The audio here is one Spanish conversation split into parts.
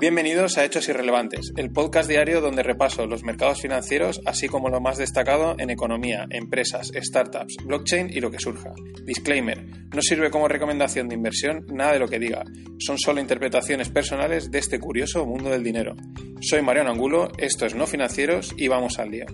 Bienvenidos a Hechos Irrelevantes, el podcast diario donde repaso los mercados financieros, así como lo más destacado en economía, empresas, startups, blockchain y lo que surja. Disclaimer, no sirve como recomendación de inversión nada de lo que diga, son solo interpretaciones personales de este curioso mundo del dinero. Soy Mariano Angulo, esto es No Financieros y vamos al día.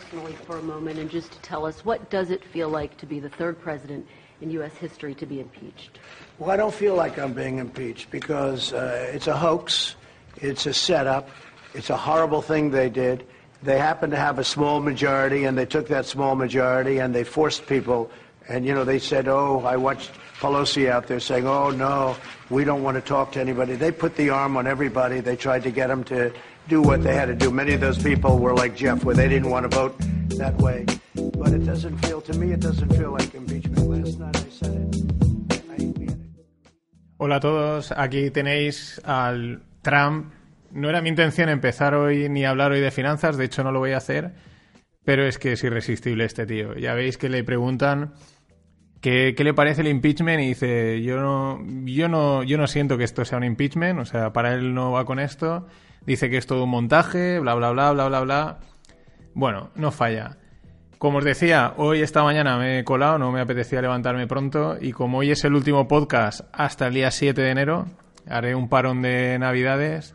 Personally for a moment and just to tell us what does it feel like to be the third president in U.S. history to be impeached? Well, I don't feel like I'm being impeached because uh, it's a hoax, it's a setup, it's a horrible thing they did. They happened to have a small majority, and they took that small majority and they forced people. And you know, they said, "Oh, I watched Pelosi out there saying, "Oh no, we don't want to talk to anybody." They put the arm on everybody. They tried to get them to do what they had to do. Many of those people were like Jeff, where they didn't want to vote that way. But it doesn't feel, to me, it doesn't feel like impeachment. Last night I said it. I, a- Hola a todos, aquí tenéis al Trump. No era mi intención empezar hoy ni hablar hoy de finanzas, de hecho no lo voy a hacer, pero es que es irresistible este tío. Ya veis que le preguntan qué, qué le parece el impeachment y dice, yo no, yo, no, yo no siento que esto sea un impeachment, o sea, para él no va con esto. Dice que es todo un montaje, bla, bla, bla, bla, bla, bla. Bueno, no falla. Como os decía, hoy esta mañana me he colado, no me apetecía levantarme pronto y como hoy es el último podcast hasta el día 7 de enero, haré un parón de navidades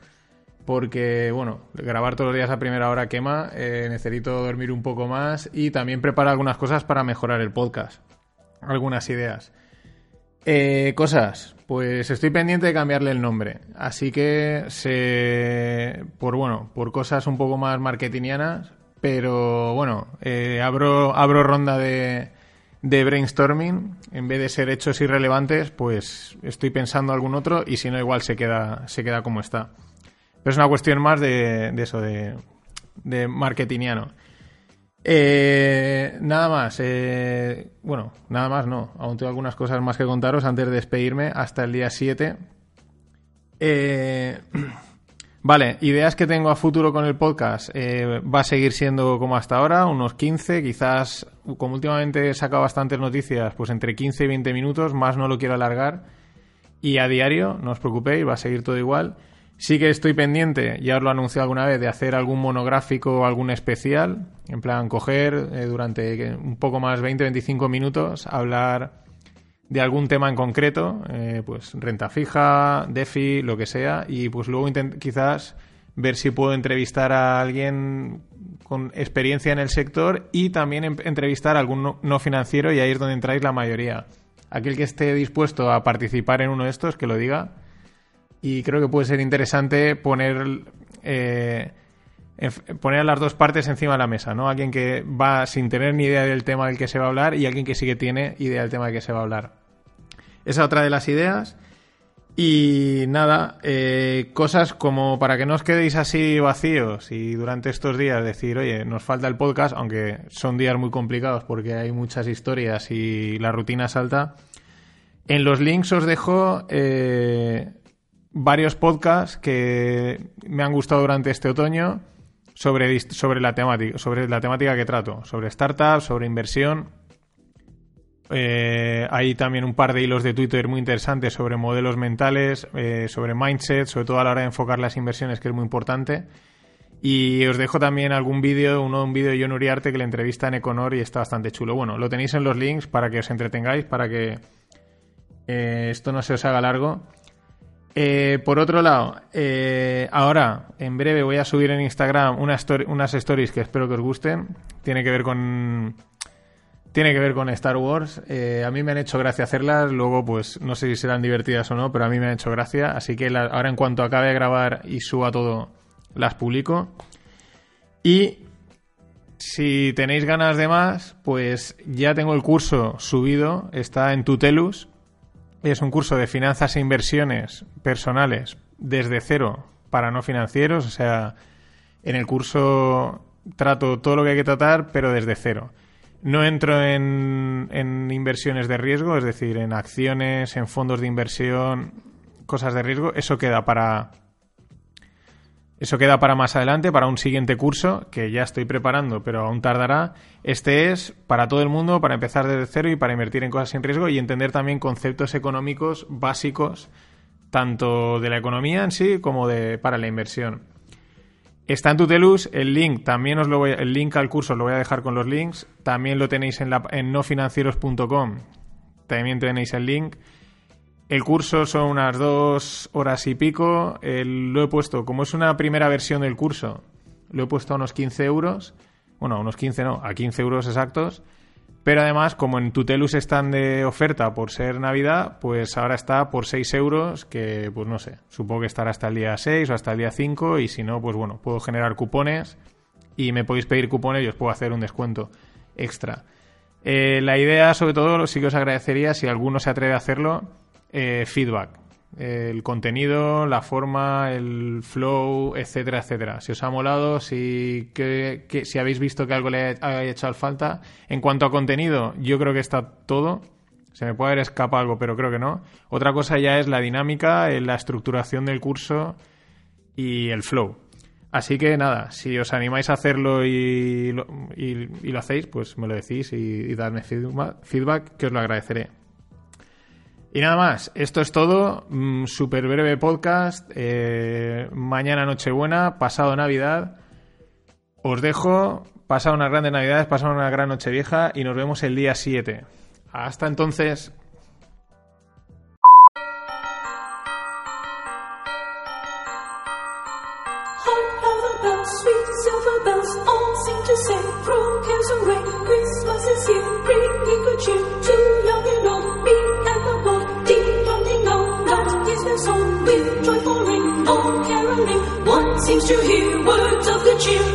porque, bueno, grabar todos los días a primera hora quema, eh, necesito dormir un poco más y también preparar algunas cosas para mejorar el podcast, algunas ideas. Eh, cosas, pues estoy pendiente de cambiarle el nombre, así que se, por bueno, por cosas un poco más marketingianas, pero bueno, eh, abro, abro ronda de, de brainstorming, en vez de ser hechos irrelevantes, pues estoy pensando algún otro y si no igual se queda, se queda como está. Pero es una cuestión más de, de eso, de, de marketingiano. Eh, nada más. eh, bueno, nada más no. Aún tengo algunas cosas más que contaros antes de despedirme hasta el día 7. Eh, vale, ideas que tengo a futuro con el podcast. eh, va a seguir siendo como hasta ahora, unos 15, quizás, como últimamente he sacado bastantes noticias, pues entre 15 y 20 minutos, más no lo quiero alargar. Y a diario, no os preocupéis, va a seguir todo igual. Sí que estoy pendiente, ya os lo he anunciado alguna vez, de hacer algún monográfico o algún especial. En plan, coger eh, durante eh, un poco más 20-25 minutos, hablar de algún tema en concreto, eh, pues renta fija, DeFi, lo que sea, y pues luego quizás ver si puedo entrevistar a alguien con experiencia en el sector y también em- entrevistar a algún no, no financiero y ahí es donde entráis la mayoría. Aquel que esté dispuesto a participar en uno de estos, que lo diga. Y creo que puede ser interesante poner, eh, poner a las dos partes encima de la mesa, ¿no? Alguien que va sin tener ni idea del tema del que se va a hablar y alguien que sí que tiene idea del tema del que se va a hablar. Esa es otra de las ideas. Y nada, eh, cosas como para que no os quedéis así vacíos y durante estos días decir, oye, nos falta el podcast, aunque son días muy complicados porque hay muchas historias y la rutina salta. En los links os dejo eh, varios podcasts que me han gustado durante este otoño sobre, sobre, la temática, sobre la temática que trato, sobre startups, sobre inversión. Eh, hay también un par de hilos de Twitter muy interesantes sobre modelos mentales, eh, sobre mindset, sobre todo a la hora de enfocar las inversiones, que es muy importante. Y os dejo también algún vídeo, uno un vídeo de John Uriarte que le entrevista en Econor y está bastante chulo. Bueno, lo tenéis en los links para que os entretengáis, para que eh, esto no se os haga largo. Eh, por otro lado, eh, ahora, en breve voy a subir en Instagram unas stories que espero que os gusten. Tiene que ver con. Tiene que ver con Star Wars. Eh, a mí me han hecho gracia hacerlas. Luego, pues, no sé si serán divertidas o no, pero a mí me han hecho gracia. Así que ahora, en cuanto acabe de grabar y suba todo, las publico. Y si tenéis ganas de más, pues ya tengo el curso subido, está en Tutelus. Es un curso de finanzas e inversiones personales desde cero para no financieros, o sea, en el curso trato todo lo que hay que tratar, pero desde cero. No entro en, en, inversiones de riesgo, es decir, en acciones, en fondos de inversión, cosas de riesgo. Eso queda para. Eso queda para más adelante, para un siguiente curso que ya estoy preparando, pero aún tardará. Este es para todo el mundo, para empezar desde cero y para invertir en cosas sin riesgo y entender también conceptos económicos básicos, tanto de la economía en sí como de para la inversión. Está en Tutelus, el link también os lo voy, el link al curso lo voy a dejar con los links, también lo tenéis en, la, en nofinancieros.com, también tenéis el link. El curso son unas dos horas y pico, lo he puesto, como es una primera versión del curso, lo he puesto a unos 15 euros, bueno, a unos 15 no, a 15 euros exactos, pero además, como en Tutelus están de oferta por ser Navidad, pues ahora está por 6 euros, que pues no sé, supongo que estará hasta el día 6 o hasta el día 5 y si no, pues bueno, puedo generar cupones y me podéis pedir cupones y os puedo hacer un descuento extra. Eh, la idea, sobre todo, sí que os agradecería si alguno se atreve a hacerlo, eh, feedback el contenido, la forma, el flow, etcétera, etcétera. Si os ha molado, si, que, si habéis visto que algo le haya hecho falta. En cuanto a contenido, yo creo que está todo. Se me puede haber escapado algo, pero creo que no. Otra cosa ya es la dinámica, eh, la estructuración del curso y el flow. Así que nada, si os animáis a hacerlo y lo, y, lo hacéis, pues me lo decís y, y dadme feedback, que os lo agradeceré. Y nada más, esto es todo. Mm, Súper breve podcast. Eh, mañana Nochebuena, pasado Navidad. Os dejo. Pasado unas grandes Navidades, pasado una gran Nochevieja y nos vemos el día 7. Hasta entonces. Hear words of the cheer